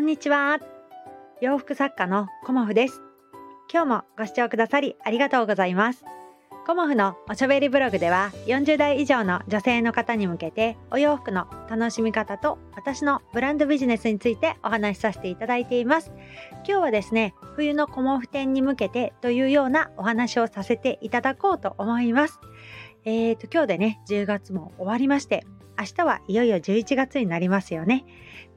んにちは。洋服作家のコモフです。今日もご視聴くださりありがとうございます。コモフのおしゃべりブログでは40代以上の女性の方に向けてお洋服の楽しみ方と私のブランドビジネスについてお話しさせていただいています。今日はですね、冬のコモフ展に向けてというようなお話をさせていただこうと思います。えーと、今日でね、10月も終わりまして、明日はいよいよ11月になりますよね。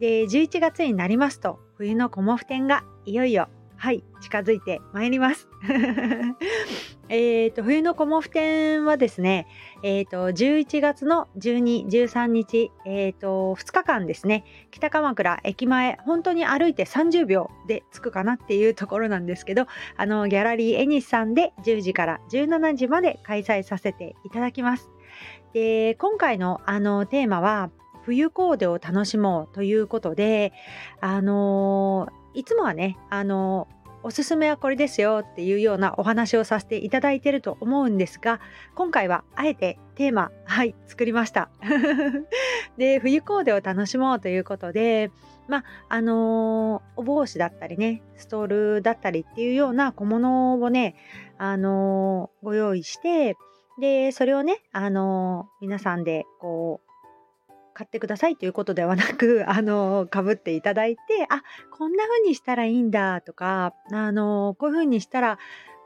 で、11月になりますと、冬のコモフ展がいよいよ、はい、近づいてまいります。えっと、冬のコモフ展はですね、えっ、と、11月の12、13日、えっ、と、2日間ですね、北鎌倉駅前、本当に歩いて30秒で着くかなっていうところなんですけど、あの、ギャラリーエニスさんで10時から17時まで開催させていただきます。で、今回のあのテーマは、冬コーデを楽しもうということで、あのいつもはね、あのおすすめはこれですよっていうようなお話をさせていただいてると思うんですが、今回はあえてテーマ、はい、作りました。で、冬コーデを楽しもうということで、まあ、あのお帽子だったりね、ストールだったりっていうような小物をね、あのご用意して、で、それをね、あの皆さんでこう、買ってくださいということではなく、あの、かぶっていただいて、あ、こんな風にしたらいいんだとか、あの、こういう風にしたら、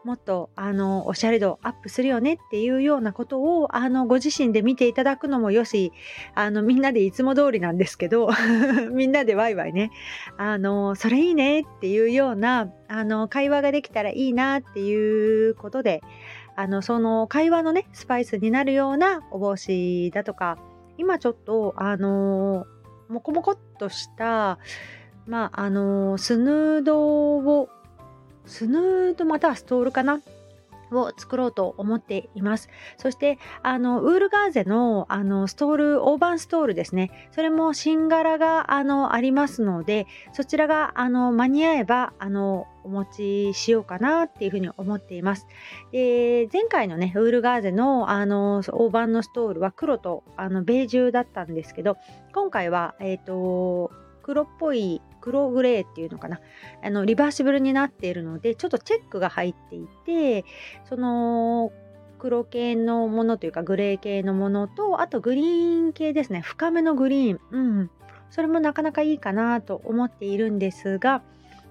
もっと、あの、おしゃれ度アップするよねっていうようなことを、あの、ご自身で見ていただくのもよし、あの、みんなでいつも通りなんですけど、みんなでワイワイね、あの、それいいねっていうような、あの、会話ができたらいいなっていうことで、あの、その会話のね、スパイスになるようなお帽子だとか、今ちょっと、あのモコモコっとした、まあ、あの、スヌードを、スヌードまたはストールかなを作ろうと思っています。そして、あの、ウールガーゼの、あの、ストール、大判ストールですね。それも新柄が、あの、ありますので、そちらが、あの、間に合えば、あの、お持ちしようかなっていうふうに思っています。で、前回のね、ウールガーゼの、あの、大判のストールは黒と、あの、ベージュだったんですけど、今回は、えっ、ー、と、黒っぽい黒グレーっていうのかな。あのリバーシブルになっているのでちょっとチェックが入っていてその黒系のものというかグレー系のものとあとグリーン系ですね。深めのグリーン。うん。それもなかなかいいかなと思っているんですが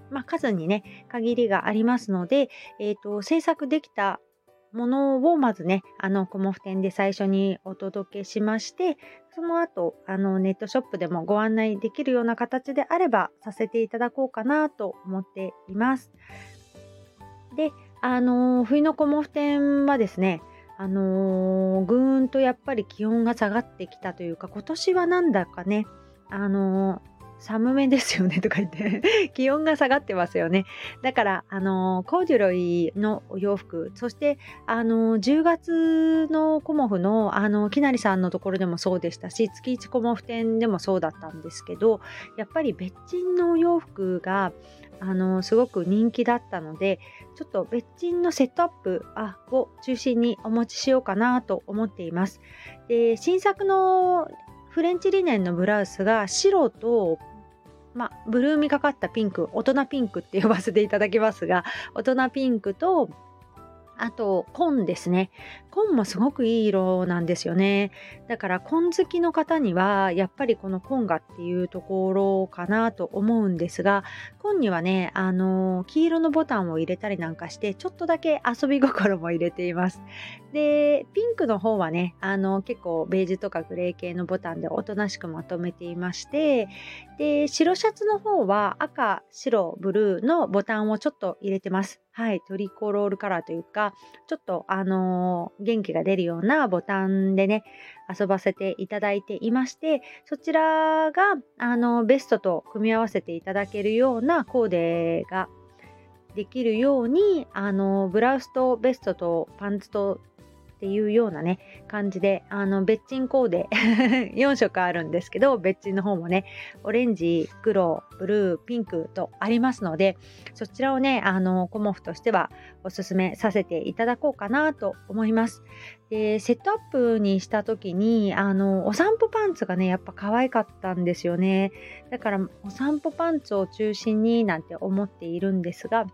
まあ、数にね限りがありますので、えーと制作できたものをまずね、あの、コモフ店で最初にお届けしまして、その後、あの、ネットショップでもご案内できるような形であればさせていただこうかなと思っています。で、あの、冬のコモフ店はですね、あのー、ぐーんとやっぱり気温が下がってきたというか、今年はなんだかね、あのー寒めですよねとか言って 気温が下がってますよね。だから、あの、コーデュロイのお洋服、そして、あの、10月のコモフの、あの、きなりさんのところでもそうでしたし、月1コモフ店でもそうだったんですけど、やっぱり別人のお洋服が、あのすごく人気だったのでちょっと別人のセットアップを中心にお持ちしようかなと思っています。で新作のフレンチリネンのブラウスが白とま、ブルーみかかったピンク大人ピンクって呼ばせていただきますが大人ピンクとあと、紺ですね。紺もすごくいい色なんですよね。だから、紺好きの方には、やっぱりこの紺がっていうところかなと思うんですが、紺にはね、あの、黄色のボタンを入れたりなんかして、ちょっとだけ遊び心も入れています。で、ピンクの方はね、あの、結構ベージュとかグレー系のボタンでおとなしくまとめていまして、で、白シャツの方は赤、白、ブルーのボタンをちょっと入れてます。はい、トリコロールカラーというか、ちょっとあのー、元気が出るようなボタンでね、遊ばせていただいていまして、そちらが、あのー、ベストと組み合わせていただけるようなコーデができるように、あのー、ブラウスとベストとパンツとっていうようなね感じであの別鎮コーデ4色あるんですけど別鎮の方もねオレンジ黒ブルーピンクとありますのでそちらをねあのコモフとしてはおすすめさせていただこうかなと思います。でセットアップにした時にあのお散歩パンツがねやっぱ可愛かったんですよね。だからお散歩パンツを中心になんて思っているんですが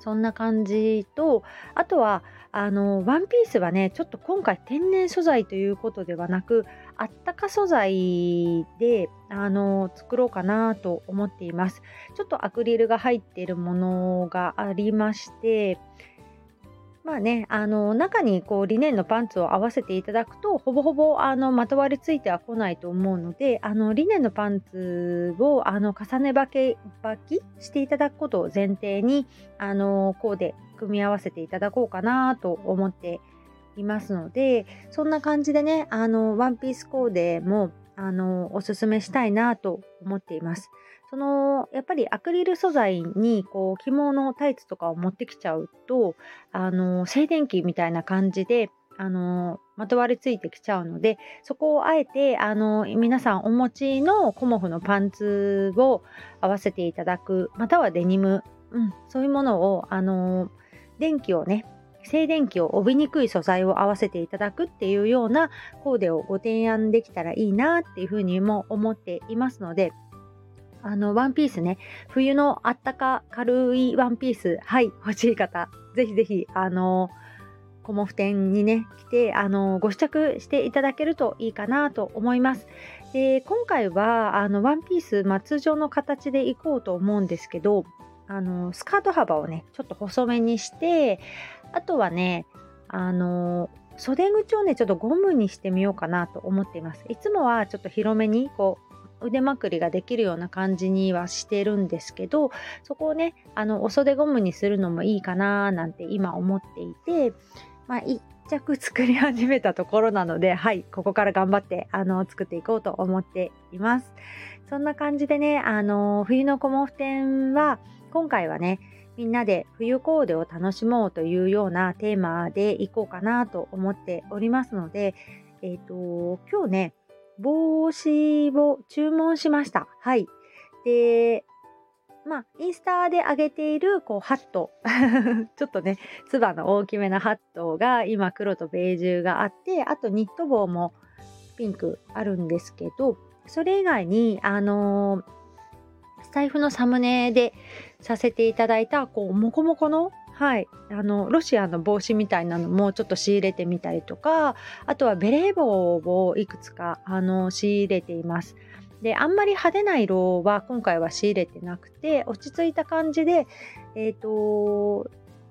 そんな感じとあとはあのワンピースはねちょっと今回天然素材ということではなくあったか素材であの作ろうかなと思っています。ちょっとアクリルが入っているものがありましてまあね、あの中にこうリネンのパンツを合わせていただくとほぼほぼあのまとわりついてはこないと思うのであのリネンのパンツをあの重ねばけばきしていただくことを前提にあのコーデ組み合わせていただこうかなと思っていますのでそんな感じでねあのワンピースコーデもあのおすすめしたいなと思っています。そのやっぱりアクリル素材にこう着物タイツとかを持ってきちゃうとあの静電気みたいな感じであのまとわりついてきちゃうのでそこをあえてあの皆さんお持ちのコモフのパンツを合わせていただくまたはデニム、うん、そういうものをあの電気をね静電気を帯びにくい素材を合わせていただくっていうようなコーデをご提案できたらいいなっていうふうにも思っていますのであの、ワンピースね、冬のあったか軽いワンピース、はい、欲しい方、ぜひぜひ、あの、コモフ店にね、来て、あの、ご試着していただけるといいかなと思います。で、今回は、あの、ワンピース、まあ、通常の形でいこうと思うんですけど、あの、スカート幅をね、ちょっと細めにして、あとはね、あの、袖口をね、ちょっとゴムにしてみようかなと思っています。いつもはちょっと広めに、こ、腕まくりができるような感じにはしてるんですけどそこをねあのお袖ゴムにするのもいいかななんて今思っていてまあ一着作り始めたところなのではいここから頑張ってあの作っていこうと思っています。そんな感じでねあの冬のコモフ展は今回はねみんなで冬コーデを楽しもうというようなテーマでいこうかなと思っておりますので、えっ、ー、と、今日ね、帽子を注文しました。はい。で、まあ、インスタで上げている、こう、ハット。ちょっとね、つばの大きめなハットが、今、黒とベージュがあって、あとニット帽もピンクあるんですけど、それ以外に、あのー、スタイフのサムネでさせていただいた、こう、モコモコのはい、あのロシアの帽子みたいなのもちょっと仕入れてみたりとかあとはベレー帽をいくつかあの仕入れています。であんまり派手な色は今回は仕入れてなくて落ち着いた感じで、えーと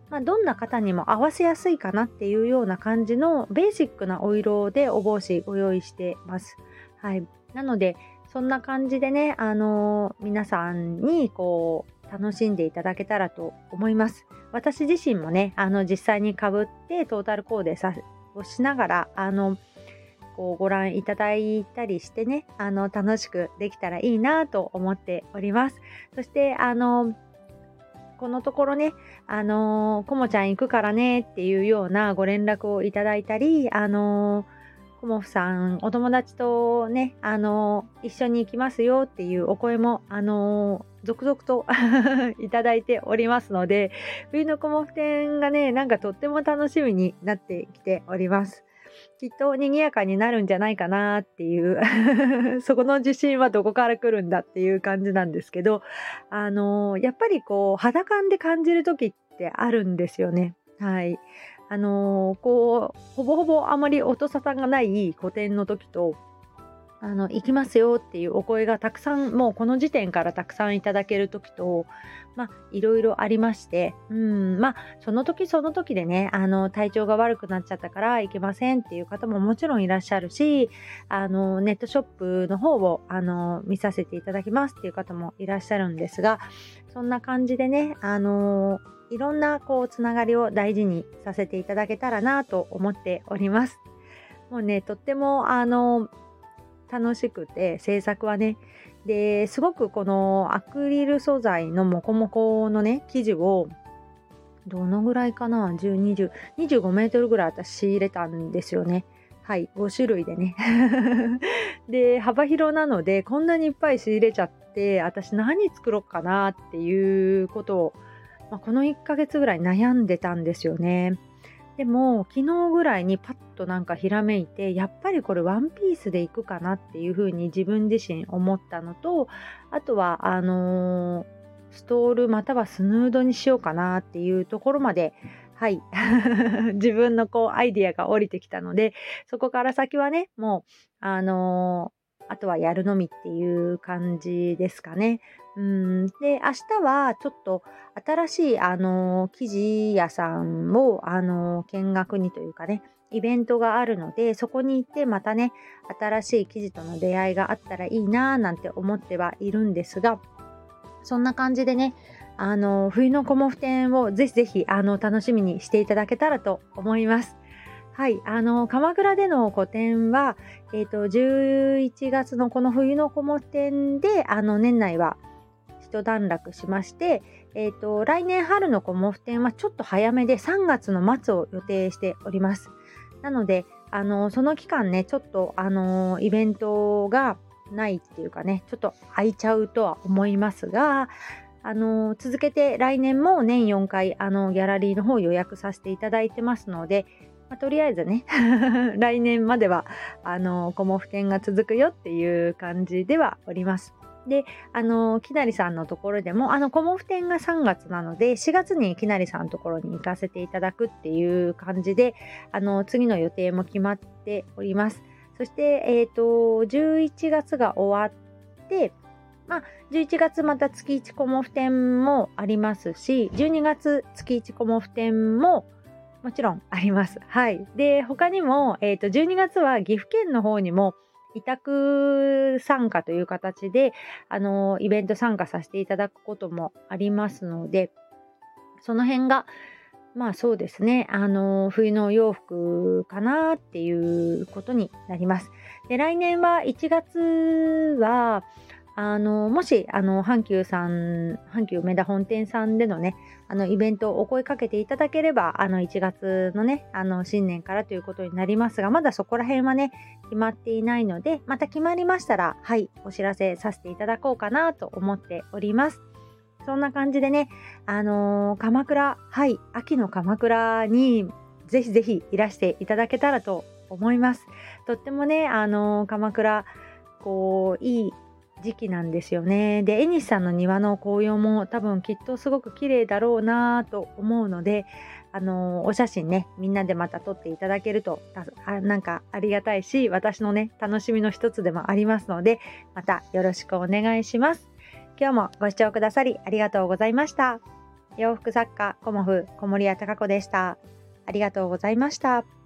まあ、どんな方にも合わせやすいかなっていうような感じのベーシックなお色でお帽子ご用意してます。はい、なのでそんな感じでね、あの、皆さんにこう楽しんでいただけたらと思います。私自身もね、あの実際にかぶってトータルコーデをしながら、あの、こうご覧いただいたりしてね、あの楽しくできたらいいなと思っております。そして、あの、このところね、あのこもちゃん行くからねっていうようなご連絡をいただいたり、あのコモフさん、お友達とね、あの、一緒に行きますよっていうお声も、あの、続々と いただいておりますので、冬のコモフ展がね、なんかとっても楽しみになってきております。きっと賑やかになるんじゃないかなっていう そこの自信はどこから来るんだっていう感じなんですけど、あのやっぱりこう、肌感で感じる時ってあるんですよね。はい。あのー、こうほぼほぼあまり音沙汰がない古典の時とあの行きますよっていうお声がたくさんもうこの時点からたくさんいただける時とまあいろいろありましてうんまあその時その時でねあの体調が悪くなっちゃったから行けませんっていう方ももちろんいらっしゃるしあのネットショップの方をあの見させていただきますっていう方もいらっしゃるんですがそんな感じでねあのいろんなこうつながりを大事にさせていただけたらなと思っております。もうねとってもあの楽しくて制作はねですごくこのアクリル素材のモコモコのね生地をどのぐらいかな？10、20、25メートルぐらい私仕入れたんですよね。はい、5種類でね。で、幅広なので、こんなにいっぱい仕入れちゃって、私何作ろうかなっていうことを、まあ、この1ヶ月ぐらい悩んでたんですよね。でも、昨日ぐらいにパッとなんかひらめいて、やっぱりこれワンピースでいくかなっていうふうに自分自身思ったのと、あとは、あのー、ストールまたはスヌードにしようかなっていうところまで、はい。自分のこうアイディアが降りてきたので、そこから先はね、もう、あのー、あとはやるのみっていう感じですかね。うんで、明日はちょっと新しい、あのー、生地屋さんを、あのー、見学にというかね、イベントがあるので、そこに行ってまたね、新しい生地との出会いがあったらいいなぁなんて思ってはいるんですが、そんな感じでね、あの冬のコモフ展をぜひぜひあの楽しみにしていただけたらと思います。はい、あの鎌倉での個展は、えーと、11月のこの冬のコモフ展であの年内は一段落しまして、えーと、来年春のコモフ展はちょっと早めで3月の末を予定しております。なのであのその期間ねちょっとあのイベントがないっていうかねちょっと空いちゃうとは思いますがあの続けて来年も年4回あのギャラリーの方予約させていただいてますので、まあ、とりあえずね 来年まではあのコモフ展が続くよっていう感じではおります。で、あの、きなりさんのところでも、あの、コモフ展が3月なので、4月にきなりさんのところに行かせていただくっていう感じで、あの、次の予定も決まっております。そして、えっ、ー、と、11月が終わって、まあ、11月また月1コモフ展もありますし、12月月1コモフ展ももちろんあります。はい。で、他にも、えっ、ー、と、12月は岐阜県の方にも委託参加という形で、あの、イベント参加させていただくこともありますので、その辺が、まあそうですね、あの、冬のお洋服かなっていうことになります。で、来年は1月は、あの、もし、あの、阪急さん、阪急梅田本店さんでのね、あの、イベントをお声かけていただければ、あの、1月のね、あの、新年からということになりますが、まだそこら辺はね、決まっていないので、また決まりましたら、はい、お知らせさせていただこうかなと思っております。そんな感じでね、あのー、鎌倉、はい、秋の鎌倉にぜひぜひいらしていただけたらと思います。とってもね、あのー、鎌倉、こう、いい時期なんですよね。で、エニスさんの庭の紅葉も多分きっとすごく綺麗だろうなと思うので、あのー、お写真ね、みんなでまた撮っていただけるとあ、なんかありがたいし、私のね、楽しみの一つでもありますので、またよろしくお願いします。今日もご視聴くださりありがとうございました。洋服作家、コモフ、小森屋隆子でした。ありがとうございました。